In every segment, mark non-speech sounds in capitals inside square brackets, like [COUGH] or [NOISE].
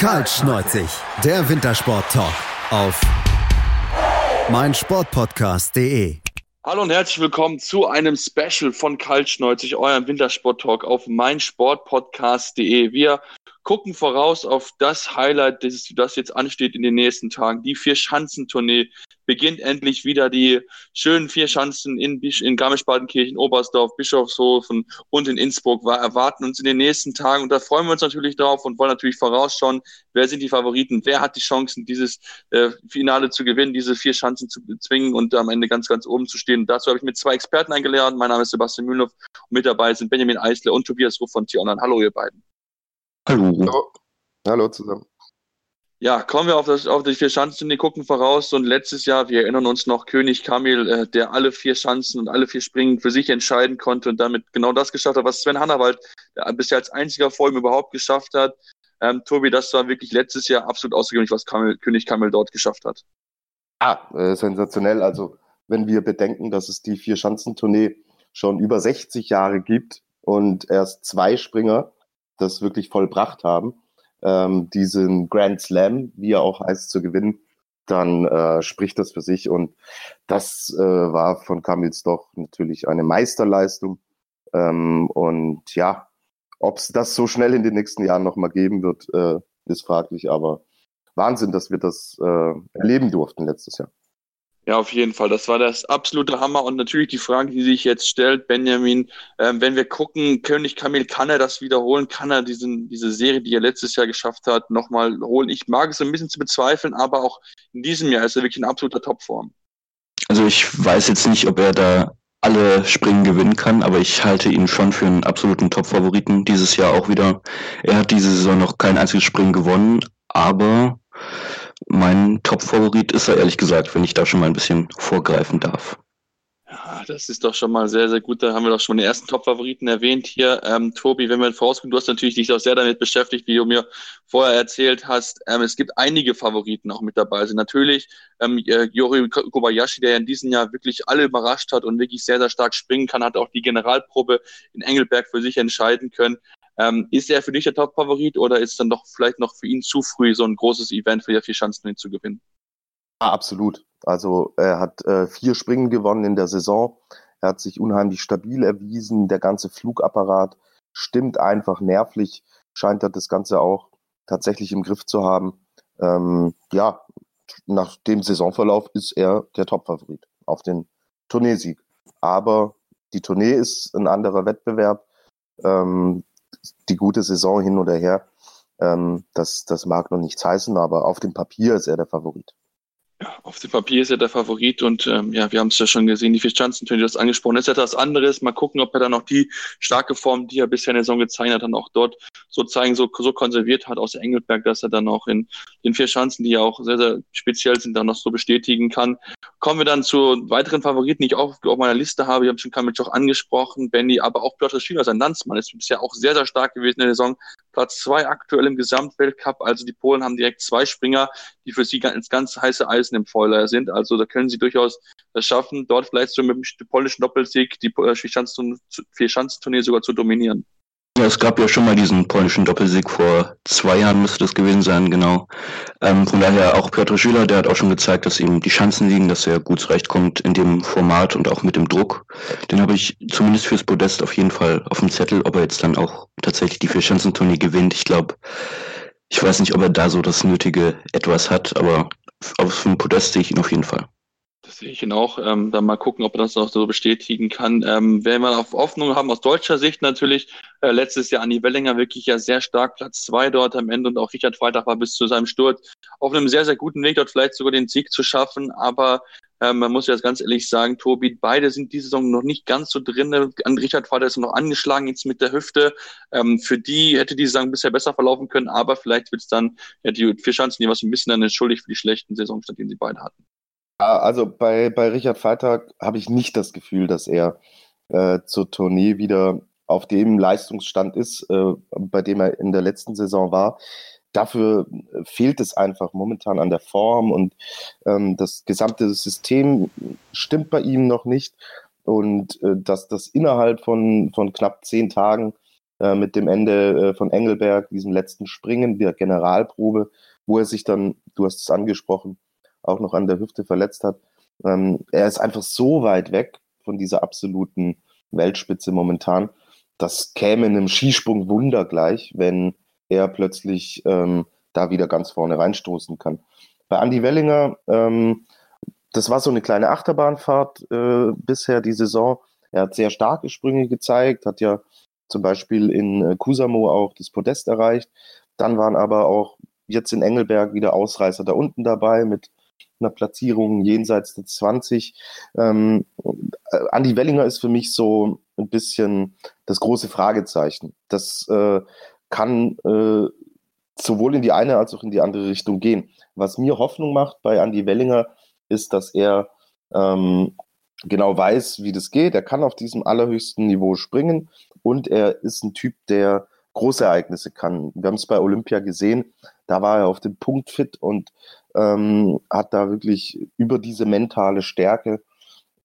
Kaltschneuzig, der Wintersport-Talk auf meinsportpodcast.de. Hallo und herzlich willkommen zu einem Special von Kaltschneuzig, eurem Wintersport-Talk auf meinsportpodcast.de. Wir gucken voraus auf das Highlight, das, jetzt ansteht in den nächsten Tagen. Die Vier-Schanzentournee beginnt endlich wieder die schönen vier Schanzen in, in Garmisch-Partenkirchen, Oberstdorf, Bischofshofen und in Innsbruck war, erwarten uns in den nächsten Tagen. Und da freuen wir uns natürlich drauf und wollen natürlich vorausschauen, wer sind die Favoriten, wer hat die Chancen, dieses äh, Finale zu gewinnen, diese vier Schanzen zu bezwingen und am Ende ganz, ganz oben zu stehen. Und dazu habe ich mit zwei Experten eingeladen. Mein Name ist Sebastian Mühlenhoff und mit dabei sind Benjamin Eisler und Tobias Ruff von T-Online. Hallo, ihr beiden. Hallo. Hallo, Hallo zusammen. Ja, kommen wir auf, das, auf die vier Schanzen, die gucken voraus. Und letztes Jahr, wir erinnern uns noch, König Kamil, äh, der alle vier Schanzen und alle vier Springen für sich entscheiden konnte und damit genau das geschafft hat, was Sven Hannawald der bisher als einziger vor ihm überhaupt geschafft hat. Ähm, Tobi, das war wirklich letztes Jahr absolut außergewöhnlich, was Kamil, König Kamil dort geschafft hat. Ah, äh, sensationell. Also, wenn wir bedenken, dass es die vier Schanzentournee schon über 60 Jahre gibt und erst zwei Springer das wirklich vollbracht haben, ähm, diesen Grand Slam, wie er auch heißt, zu gewinnen, dann äh, spricht das für sich. Und das äh, war von Kamils doch natürlich eine Meisterleistung. Ähm, und ja, ob es das so schnell in den nächsten Jahren nochmal geben wird, äh, ist fraglich. Aber Wahnsinn, dass wir das äh, erleben durften letztes Jahr. Ja, auf jeden Fall. Das war das absolute Hammer. Und natürlich die Frage, die sich jetzt stellt, Benjamin, äh, wenn wir gucken, König Kamil, kann er das wiederholen? Kann er diesen, diese Serie, die er letztes Jahr geschafft hat, nochmal holen? Ich mag es ein bisschen zu bezweifeln, aber auch in diesem Jahr ist er wirklich in absoluter Topform. Also ich weiß jetzt nicht, ob er da alle Springen gewinnen kann, aber ich halte ihn schon für einen absoluten Top-Favoriten dieses Jahr auch wieder. Er hat diese Saison noch kein einziges Springen gewonnen, aber mein Top-Favorit ist er ehrlich gesagt, wenn ich da schon mal ein bisschen vorgreifen darf. Ja, das ist doch schon mal sehr, sehr gut. Da haben wir doch schon den ersten Top-Favoriten erwähnt hier. Ähm, Tobi, wenn wir vorausgucken, du hast natürlich dich auch sehr damit beschäftigt, wie du mir vorher erzählt hast. Ähm, es gibt einige Favoriten auch mit dabei. Also natürlich ähm, äh, Yori Kobayashi, der ja in diesem Jahr wirklich alle überrascht hat und wirklich sehr, sehr stark springen kann, hat auch die Generalprobe in Engelberg für sich entscheiden können. Ähm, ist er für dich der Top-Favorit oder ist dann doch vielleicht noch für ihn zu früh, so ein großes Event für die vier Chancen zu gewinnen? Ja, absolut. Also er hat äh, vier Springen gewonnen in der Saison. Er hat sich unheimlich stabil erwiesen. Der ganze Flugapparat stimmt einfach nervlich. Scheint er das Ganze auch tatsächlich im Griff zu haben. Ähm, ja, nach dem Saisonverlauf ist er der Top-Favorit auf den Tourneesieg. Aber die Tournee ist ein anderer Wettbewerb. Ähm, die gute Saison hin oder her. Ähm, das, das mag noch nichts heißen, aber auf dem Papier ist er der Favorit. Ja, auf dem Papier ist er der Favorit und ähm, ja, wir haben es ja schon gesehen, die Fischanzenturnier, das angesprochen, ist etwas anderes. Mal gucken, ob er dann noch die starke Form, die er bisher in der Saison gezeigt hat, dann auch dort so zeigen, so, so konserviert hat aus Engelberg, dass er dann auch in den vier Schanzen, die ja auch sehr, sehr speziell sind, dann noch so bestätigen kann. Kommen wir dann zu weiteren Favoriten, die ich auch auf meiner Liste habe. Ich habe schon Kamitsch auch angesprochen, Benny, aber auch Piotr Schiller, sein Landsmann, ist bisher auch sehr, sehr stark gewesen in der Saison. Platz zwei aktuell im Gesamtweltcup. Also die Polen haben direkt zwei Springer, die für sie ganz, ganz heiße Eisen im Feuer sind. Also da können sie durchaus es schaffen, dort vielleicht so mit dem polnischen Doppelsieg die äh, Vier-Schanzenturnier sogar zu dominieren. Ja, es gab ja schon mal diesen polnischen Doppelsieg vor zwei Jahren, müsste das gewesen sein, genau. Ähm, von daher auch Piotr Schüler, der hat auch schon gezeigt, dass ihm die Chancen liegen, dass er gut zurechtkommt in dem Format und auch mit dem Druck. Den habe ich zumindest fürs Podest auf jeden Fall auf dem Zettel, ob er jetzt dann auch tatsächlich die Vier-Schanzentournee gewinnt. Ich glaube, ich weiß nicht, ob er da so das nötige etwas hat, aber auf dem Podest sehe ich ihn auf jeden Fall. Das sehe ich ihn auch. Ähm, dann mal gucken, ob er das noch so bestätigen kann. Ähm, wenn wir auf Hoffnung haben, aus deutscher Sicht natürlich, äh, letztes Jahr Anni Wellinger wirklich ja sehr stark Platz zwei dort am Ende und auch Richard Freitag war bis zu seinem Sturz auf einem sehr, sehr guten Weg, dort vielleicht sogar den Sieg zu schaffen. Aber ähm, man muss ja ganz ehrlich sagen, Tobi, beide sind diese Saison noch nicht ganz so drin. An Richard Freitag ist noch angeschlagen jetzt mit der Hüfte. Ähm, für die hätte die Saison bisher besser verlaufen können, aber vielleicht wird es dann ja, die vier Chancen, die was ein bisschen dann entschuldigt für die schlechten Saisonstand, den sie beide hatten. Also bei, bei Richard Freitag habe ich nicht das Gefühl, dass er äh, zur Tournee wieder auf dem Leistungsstand ist, äh, bei dem er in der letzten Saison war. Dafür fehlt es einfach momentan an der Form und ähm, das gesamte System stimmt bei ihm noch nicht. Und äh, dass das innerhalb von, von knapp zehn Tagen äh, mit dem Ende äh, von Engelberg, diesem letzten Springen, der Generalprobe, wo er sich dann, du hast es angesprochen, auch noch an der Hüfte verletzt hat. Ähm, er ist einfach so weit weg von dieser absoluten Weltspitze momentan. Das käme einem Skisprung Wunder gleich, wenn er plötzlich ähm, da wieder ganz vorne reinstoßen kann. Bei Andy Wellinger, ähm, das war so eine kleine Achterbahnfahrt äh, bisher die Saison. Er hat sehr starke Sprünge gezeigt, hat ja zum Beispiel in äh, Kusamo auch das Podest erreicht. Dann waren aber auch jetzt in Engelberg wieder Ausreißer da unten dabei mit einer Platzierung jenseits der 20. Ähm, äh, Andi Wellinger ist für mich so ein bisschen das große Fragezeichen. Das äh, kann äh, sowohl in die eine als auch in die andere Richtung gehen. Was mir Hoffnung macht bei Andi Wellinger, ist, dass er ähm, genau weiß, wie das geht. Er kann auf diesem allerhöchsten Niveau springen und er ist ein Typ, der große Ereignisse kann. Wir haben es bei Olympia gesehen, da war er auf dem Punkt fit und ähm, hat da wirklich über diese mentale Stärke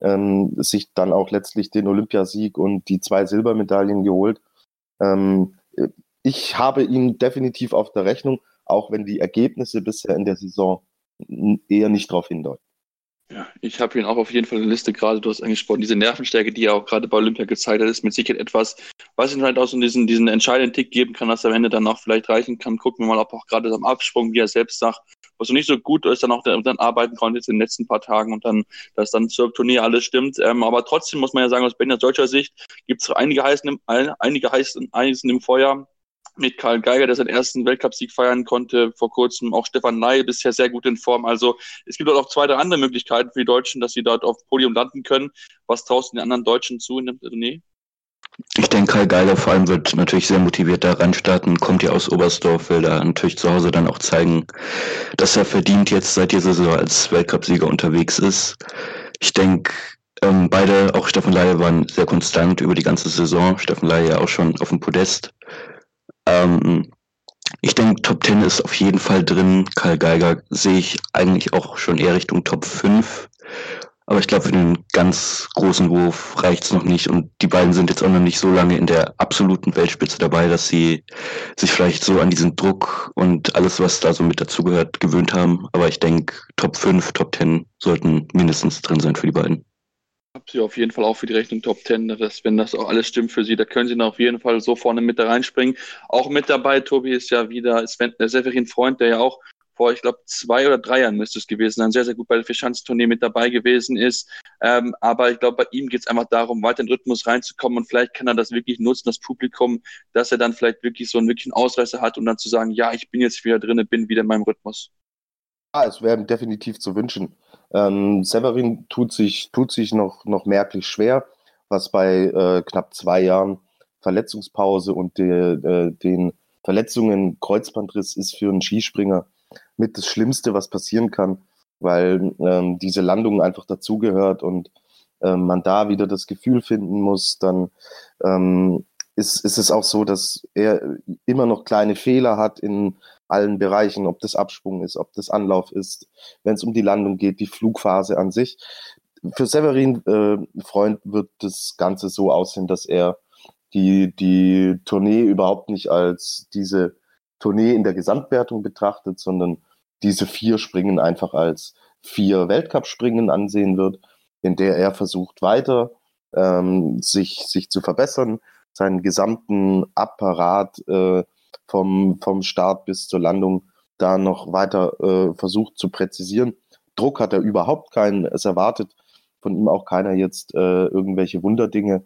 ähm, sich dann auch letztlich den Olympiasieg und die zwei Silbermedaillen geholt. Ähm, ich habe ihn definitiv auf der Rechnung, auch wenn die Ergebnisse bisher in der Saison eher nicht darauf hindeuten. Ja, ich habe ihn auch auf jeden Fall in der Liste, gerade du hast angesprochen, diese Nervenstärke, die er auch gerade bei Olympia gezeigt hat, ist mit Sicherheit etwas, was ihm halt auch so diesen, diesen entscheidenden Tick geben kann, dass er am Ende dann auch vielleicht reichen kann. Gucken wir mal, ob auch gerade am Absprung, wie er selbst sagt, was so nicht so gut ist, dann auch dann, arbeiten konnte jetzt in den letzten paar Tagen und dann, dass dann zur Turnier alles stimmt. Ähm, aber trotzdem muss man ja sagen, aus Benjas deutscher Sicht gibt es einige heißen, einige heißen, Eisen im Feuer mit Karl Geiger, der seinen ersten Weltcupsieg feiern konnte, vor kurzem auch Stefan Ney bisher sehr gut in Form. Also es gibt dort auch zwei, drei andere Möglichkeiten für die Deutschen, dass sie dort auf Podium landen können. Was traust du den anderen Deutschen zu in dem Turnier? Ich denke, Karl Geiger vor allem wird natürlich sehr motiviert da reinstarten, kommt ja aus Oberstdorf, will da natürlich zu Hause dann auch zeigen, dass er verdient jetzt seit dieser Saison als Weltcupsieger unterwegs ist. Ich denke, ähm, beide, auch Steffen Laie, waren sehr konstant über die ganze Saison. Steffen Laie ja auch schon auf dem Podest. Ähm, ich denke, Top 10 ist auf jeden Fall drin. Karl Geiger sehe ich eigentlich auch schon eher Richtung Top 5. Aber ich glaube, für den ganz großen Wurf reicht es noch nicht. Und die beiden sind jetzt auch noch nicht so lange in der absoluten Weltspitze dabei, dass sie sich vielleicht so an diesen Druck und alles, was da so mit dazugehört, gewöhnt haben. Aber ich denke, Top 5, Top 10 sollten mindestens drin sein für die beiden habe sie auf jeden Fall auch für die Rechnung Top 10. Das, wenn das auch alles stimmt für sie, da können sie dann auf jeden Fall so vorne mit da reinspringen. Auch mit dabei, Tobi ist ja wieder Sven, der Severin Freund, der ja auch vor, ich glaube, zwei oder drei Jahren müsste es gewesen sein, sehr, sehr gut bei der Fischanztournee mit dabei gewesen ist. Ähm, aber ich glaube, bei ihm geht es einfach darum, weiter in den Rhythmus reinzukommen und vielleicht kann er das wirklich nutzen, das Publikum, dass er dann vielleicht wirklich so einen wirklichen Ausreißer hat und dann zu sagen, ja, ich bin jetzt wieder drin, bin wieder in meinem Rhythmus. Ja, es wäre definitiv zu wünschen. Ähm, Severin tut sich, tut sich noch, noch merklich schwer, was bei äh, knapp zwei Jahren Verletzungspause und de, äh, den Verletzungen, Kreuzbandriss ist für einen Skispringer mit das Schlimmste, was passieren kann, weil ähm, diese Landung einfach dazugehört und ähm, man da wieder das Gefühl finden muss, dann ähm, ist, ist es auch so, dass er immer noch kleine Fehler hat in allen Bereichen, ob das Absprung ist, ob das Anlauf ist, wenn es um die Landung geht, die Flugphase an sich. Für Severin äh, Freund wird das Ganze so aussehen, dass er die, die Tournee überhaupt nicht als diese Tournee in der Gesamtwertung betrachtet, sondern diese vier Springen einfach als vier Weltcup-Springen ansehen wird, in der er versucht weiter ähm, sich, sich zu verbessern, seinen gesamten Apparat äh, vom, vom Start bis zur Landung da noch weiter äh, versucht zu präzisieren. Druck hat er überhaupt keinen. Es erwartet von ihm auch keiner jetzt äh, irgendwelche Wunderdinge.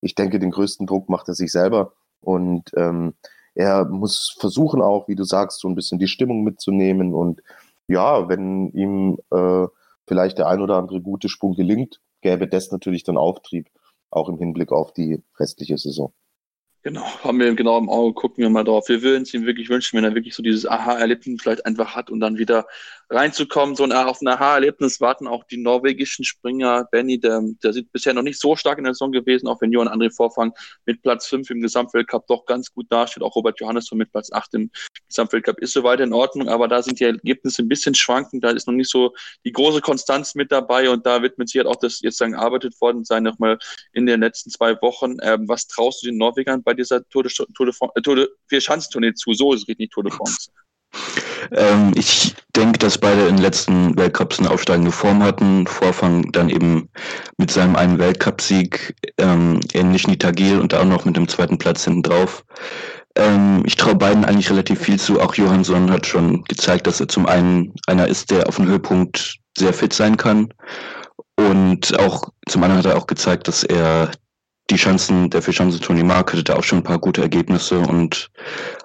Ich denke, den größten Druck macht er sich selber. Und ähm, er muss versuchen auch, wie du sagst, so ein bisschen die Stimmung mitzunehmen. Und ja, wenn ihm äh, vielleicht der ein oder andere gute Sprung gelingt, gäbe das natürlich dann Auftrieb, auch im Hinblick auf die restliche Saison. Genau, haben wir genau im Auge, gucken wir mal drauf. Wir würden es ihm wirklich wünschen, wenn er wirklich so dieses Aha-Erlebnis vielleicht einfach hat und dann wieder reinzukommen. So auf ein Aha-Erlebnis warten auch die norwegischen Springer. Benny, der, der sind bisher noch nicht so stark in der Saison gewesen, auch wenn Johann André Vorfang mit Platz 5 im Gesamtweltcup doch ganz gut dasteht. Auch Robert Johannesson mit Platz 8 im Gesamtweltcup ist soweit in Ordnung, aber da sind die Ergebnisse ein bisschen schwankend. Da ist noch nicht so die große Konstanz mit dabei und da wird mit Sicherheit auch das jetzt dann gearbeitet worden sein, nochmal in den letzten zwei Wochen. Ähm, was traust du den Norwegern bei dieser Tour de, Tour de, äh, Tour de Vier Schanzentournee zu? So ist es richtig, Tour de France. Ähm, ich denke, dass beide in den letzten Weltcups eine aufsteigende Form hatten. Vorfang dann eben mit seinem einen Weltcupsieg ähm, in Nischen-Tagil und auch noch mit dem zweiten Platz hinten drauf. Ähm, ich traue beiden eigentlich relativ viel zu. Auch Johansson hat schon gezeigt, dass er zum einen einer ist, der auf dem Höhepunkt sehr fit sein kann. Und auch zum anderen hat er auch gezeigt, dass er die Chancen, der Vierschanzentournee mag, hatte da auch schon ein paar gute Ergebnisse und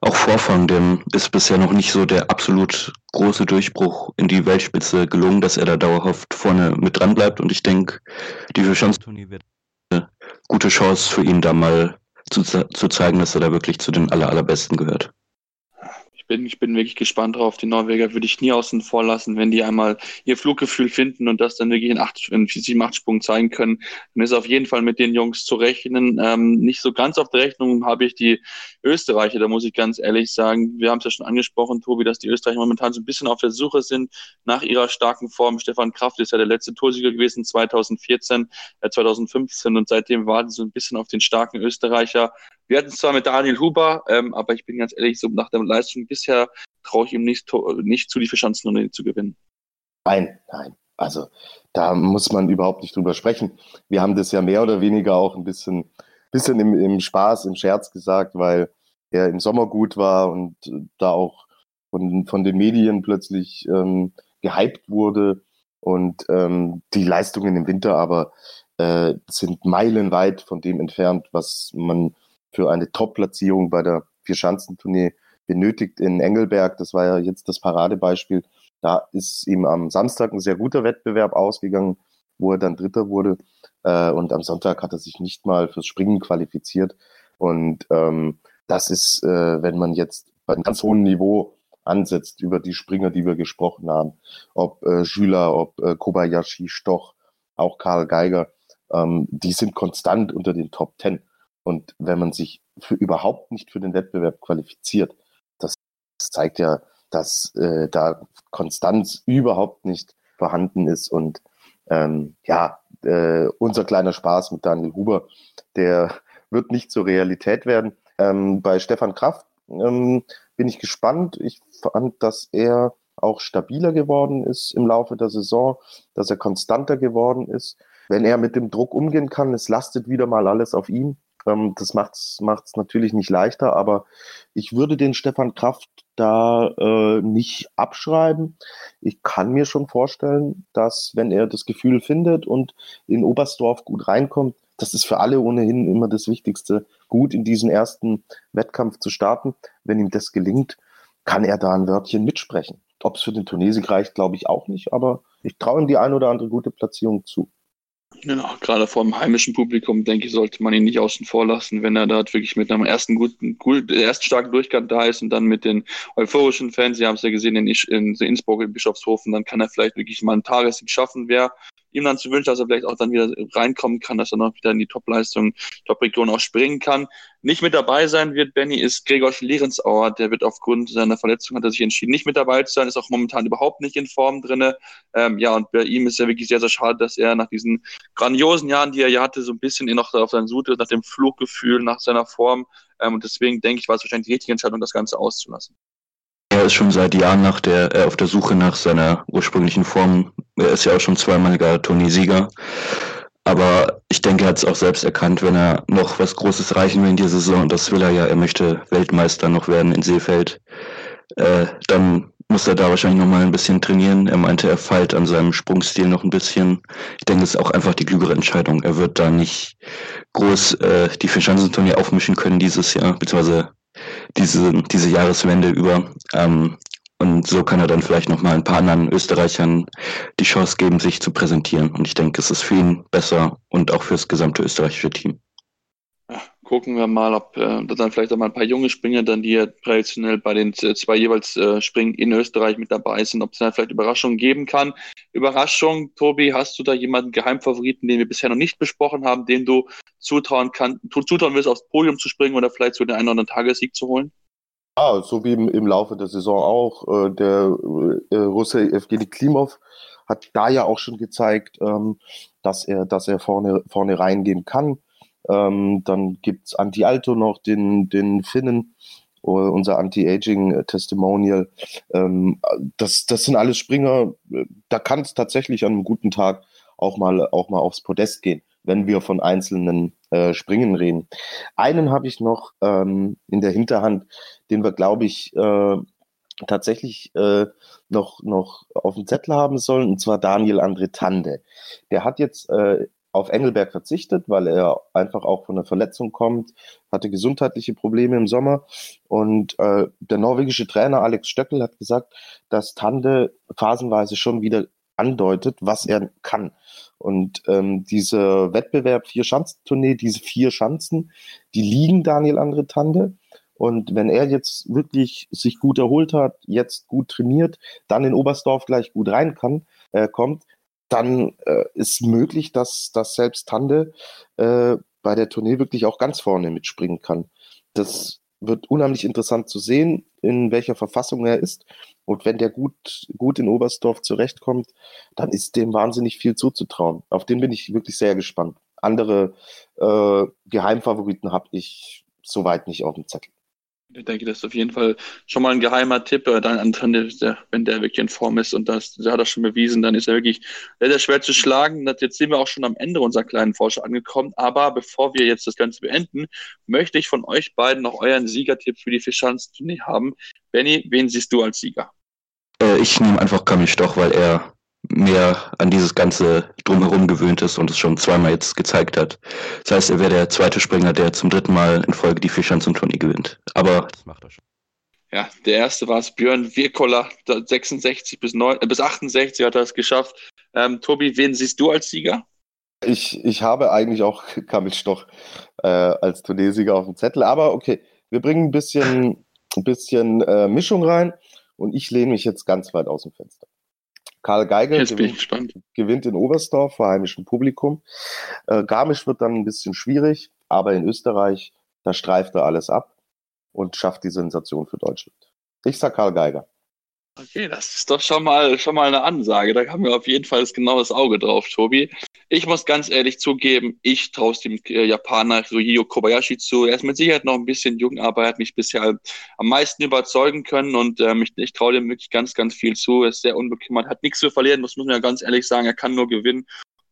auch Vorfang, dem ist bisher noch nicht so der absolut große Durchbruch in die Weltspitze gelungen, dass er da dauerhaft vorne mit dran bleibt. Und ich denke, die Vierschanzentournee wird eine gute Chance für ihn da mal zu, zu zeigen, dass er da wirklich zu den aller, allerbesten gehört ich bin, ich bin wirklich gespannt drauf. Die Norweger würde ich nie außen vor lassen, wenn die einmal ihr Fluggefühl finden und das dann wirklich in, acht, in sieben, acht Sprung zeigen können. Dann ist auf jeden Fall mit den Jungs zu rechnen. Ähm, nicht so ganz auf der Rechnung habe ich die Österreicher, da muss ich ganz ehrlich sagen. Wir haben es ja schon angesprochen, Tobi, dass die Österreicher momentan so ein bisschen auf der Suche sind nach ihrer starken Form. Stefan Kraft ist ja der letzte Torsieger gewesen 2014, äh, 2015 und seitdem warten sie so ein bisschen auf den starken Österreicher. Wir hatten es zwar mit Daniel Huber, ähm, aber ich bin ganz ehrlich, so nach der Leistung bisher traue ich ihm nicht, nicht zu, die Verschanzenrunde zu gewinnen. Nein, nein. Also da muss man überhaupt nicht drüber sprechen. Wir haben das ja mehr oder weniger auch ein bisschen, bisschen im, im Spaß, im Scherz gesagt, weil er im Sommer gut war und da auch von, von den Medien plötzlich ähm, gehypt wurde und ähm, die Leistungen im Winter aber äh, sind meilenweit von dem entfernt, was man für eine Top-Platzierung bei der Vierschanzentournee benötigt in Engelberg. Das war ja jetzt das Paradebeispiel. Da ist ihm am Samstag ein sehr guter Wettbewerb ausgegangen, wo er dann Dritter wurde. Äh, und am Sonntag hat er sich nicht mal fürs Springen qualifiziert. Und ähm, das ist, äh, wenn man jetzt bei einem ganz hohen Niveau ansetzt über die Springer, die wir gesprochen haben, ob äh, Schüler, ob äh, Kobayashi, Stoch, auch Karl Geiger, ähm, die sind konstant unter den Top Ten. Und wenn man sich für überhaupt nicht für den Wettbewerb qualifiziert, das zeigt ja, dass äh, da Konstanz überhaupt nicht vorhanden ist. Und ähm, ja, äh, unser kleiner Spaß mit Daniel Huber, der wird nicht zur Realität werden. Ähm, bei Stefan Kraft ähm, bin ich gespannt. Ich fand, dass er auch stabiler geworden ist im Laufe der Saison, dass er konstanter geworden ist. Wenn er mit dem Druck umgehen kann, es lastet wieder mal alles auf ihm. Ähm, das macht es natürlich nicht leichter, aber ich würde den Stefan Kraft da äh, nicht abschreiben. Ich kann mir schon vorstellen, dass wenn er das Gefühl findet und in Oberstdorf gut reinkommt, das ist für alle ohnehin immer das Wichtigste, gut in diesen ersten Wettkampf zu starten. Wenn ihm das gelingt, kann er da ein Wörtchen mitsprechen. Ob es für den Tunesik reicht, glaube ich auch nicht, aber ich traue ihm die ein oder andere gute Platzierung zu. Genau, gerade vor dem heimischen Publikum, denke ich, sollte man ihn nicht außen vor lassen, wenn er da wirklich mit einem ersten guten, gut, ersten starken Durchgang da ist und dann mit den euphorischen Fans, Sie haben es ja gesehen in, in Innsbruck, in Bischofshofen, dann kann er vielleicht wirklich mal einen Tagessieg schaffen. Wer ihm dann zu wünschen, dass er vielleicht auch dann wieder reinkommen kann, dass er noch wieder in die Top-Leistung, Top-Region auch springen kann. Nicht mit dabei sein wird Benny ist Gregor Schlierensauer, der wird aufgrund seiner Verletzung, hat er sich entschieden, nicht mit dabei zu sein, ist auch momentan überhaupt nicht in Form drinne. Ähm, ja, und bei ihm ist ja wirklich sehr, sehr schade, dass er nach diesen grandiosen Jahren, die er ja hatte, so ein bisschen noch auf seinen Sute, nach dem Fluggefühl, nach seiner Form, ähm, und deswegen denke ich, war es wahrscheinlich die richtige Entscheidung, das Ganze auszulassen. Ist schon seit Jahren nach der, äh, auf der Suche nach seiner ursprünglichen Form. Er ist ja auch schon zweimaliger Turniersieger. Aber ich denke, er hat es auch selbst erkannt, wenn er noch was Großes reichen will in dieser Saison, und das will er ja, er möchte Weltmeister noch werden in Seefeld, äh, dann muss er da wahrscheinlich noch mal ein bisschen trainieren. Er meinte, er feilt an seinem Sprungstil noch ein bisschen. Ich denke, es ist auch einfach die klügere Entscheidung. Er wird da nicht groß äh, die Verschanzenturnier aufmischen können dieses Jahr, beziehungsweise diese, diese Jahreswende über. Ähm, und so kann er dann vielleicht noch mal ein paar anderen Österreichern die Chance geben, sich zu präsentieren. Und ich denke, es ist für ihn besser und auch für das gesamte österreichische Team. Gucken wir mal, ob äh, dann vielleicht auch mal ein paar junge Springer dann, die ja traditionell bei den zwei jeweils äh, Springen in Österreich mit dabei sind, ob es dann vielleicht Überraschungen geben kann. Überraschung, Tobi, hast du da jemanden Geheimfavoriten, den wir bisher noch nicht besprochen haben, den du zutrauen kann, zutrauen wirst, aufs Podium zu springen oder vielleicht so den einen oder anderen Tagessieg zu holen? Ah, so wie im, im Laufe der Saison auch. Äh, der äh, Russe Evgeny Klimov hat da ja auch schon gezeigt, ähm, dass er, dass er vorne, vorne reingehen kann. Ähm, dann gibt's Anti-Alto noch, den, den Finnen, uh, unser Anti-Aging-Testimonial. Ähm, das, das sind alles Springer, da kann es tatsächlich an einem guten Tag auch mal, auch mal aufs Podest gehen, wenn wir von einzelnen äh, Springen reden. Einen habe ich noch ähm, in der Hinterhand, den wir, glaube ich, äh, tatsächlich äh, noch, noch auf dem Zettel haben sollen, und zwar Daniel André Tande. Der hat jetzt äh, auf Engelberg verzichtet, weil er einfach auch von einer Verletzung kommt, hatte gesundheitliche Probleme im Sommer. Und äh, der norwegische Trainer Alex Stöckel hat gesagt, dass Tande phasenweise schon wieder andeutet, was er kann. Und ähm, dieser Wettbewerb vier Schanzentournee, diese vier Schanzen, die liegen Daniel André Tande. Und wenn er jetzt wirklich sich gut erholt hat, jetzt gut trainiert, dann in Oberstdorf gleich gut rein kann, äh, kommt, dann äh, ist möglich, dass, dass selbst Tande äh, bei der Tournee wirklich auch ganz vorne mitspringen kann. Das wird unheimlich interessant zu sehen, in welcher Verfassung er ist. Und wenn der gut, gut in Oberstdorf zurechtkommt, dann ist dem wahnsinnig viel zuzutrauen. Auf den bin ich wirklich sehr gespannt. Andere äh, Geheimfavoriten habe ich soweit nicht auf dem Zettel. Ich denke, das ist auf jeden Fall schon mal ein geheimer Tipp. Äh, dann Anton, wenn der wirklich in Form ist und das, der hat er schon bewiesen, dann ist er wirklich sehr, sehr schwer zu schlagen. Jetzt sind wir auch schon am Ende unserer kleinen Forscher angekommen. Aber bevor wir jetzt das Ganze beenden, möchte ich von euch beiden noch euren Siegertipp für die Fischanz-Tournee haben. Benny, wen siehst du als Sieger? Äh, ich nehme einfach Kamil Stoch, weil er mehr an dieses ganze Drumherum gewöhnt ist und es schon zweimal jetzt gezeigt hat. Das heißt, er wäre der zweite Springer, der zum dritten Mal in Folge die Fischanz-Tournee gewinnt. Aber das macht er schon. Ja, der erste war es Björn Wirkola, 66 bis, 9, äh, bis 68 hat er es geschafft. Ähm, Tobi, wen siehst du als Sieger? Ich, ich habe eigentlich auch [LAUGHS] Kamil Stoch äh, als Turniersieger auf dem Zettel, aber okay, wir bringen ein bisschen, ein bisschen äh, Mischung rein und ich lehne mich jetzt ganz weit aus dem Fenster. Karl Geiger gewinnt, gewinnt, in Oberstdorf vor heimischem Publikum. Äh, Garmisch wird dann ein bisschen schwierig, aber in Österreich, da streift er alles ab und schafft die Sensation für Deutschland. Ich sag Karl Geiger. Okay, das ist doch schon mal, schon mal eine Ansage. Da haben wir auf jeden Fall das genaues Auge drauf, Tobi. Ich muss ganz ehrlich zugeben, ich traue es dem äh, Japaner Ryuyo Kobayashi zu. Er ist mit Sicherheit noch ein bisschen jung, aber er hat mich bisher am meisten überzeugen können und ähm, ich, ich traue dem wirklich ganz, ganz viel zu. Er ist sehr unbekümmert, hat nichts zu verlieren, das muss man ja ganz ehrlich sagen. Er kann nur gewinnen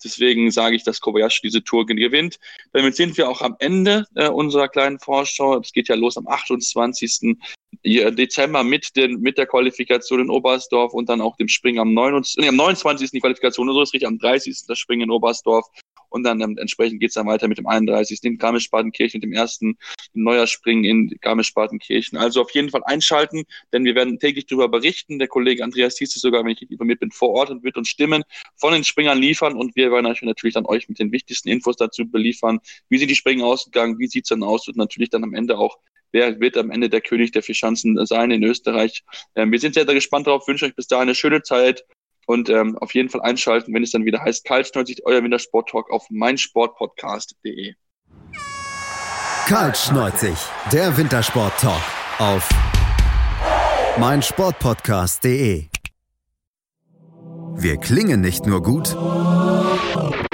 Deswegen sage ich, dass Kobayashi diese Tour gewinnt. Damit sind wir auch am Ende äh, unserer kleinen Vorschau. Es geht ja los am 28. Dezember mit, den, mit der Qualifikation in Oberstdorf und dann auch dem Springen am, 29, nee, am 29. die Qualifikation, so ist richtig, am 30. das Springen in Oberstdorf und dann ähm, entsprechend geht es dann weiter mit dem 31. in Garmisch-Partenkirchen und dem ersten Neujahrspringen in Garmisch-Partenkirchen. Also auf jeden Fall einschalten, denn wir werden täglich darüber berichten. Der Kollege Andreas Thies ist sogar, wenn ich informiert bin, vor Ort und wird uns Stimmen von den Springern liefern und wir werden natürlich dann euch mit den wichtigsten Infos dazu beliefern. Wie sind die Springen ausgegangen? Wie sieht's dann aus? Und natürlich dann am Ende auch wer wird am Ende der König der Vierschanzen sein in Österreich. Ähm, wir sind sehr, sehr gespannt darauf, wünsche euch bis dahin eine schöne Zeit und ähm, auf jeden Fall einschalten, wenn es dann wieder heißt Kaltschneuzig, euer Wintersport-Talk auf meinsportpodcast.de. Kaltschneuzig, der Wintersport-Talk auf meinsportpodcast.de. Wir klingen nicht nur gut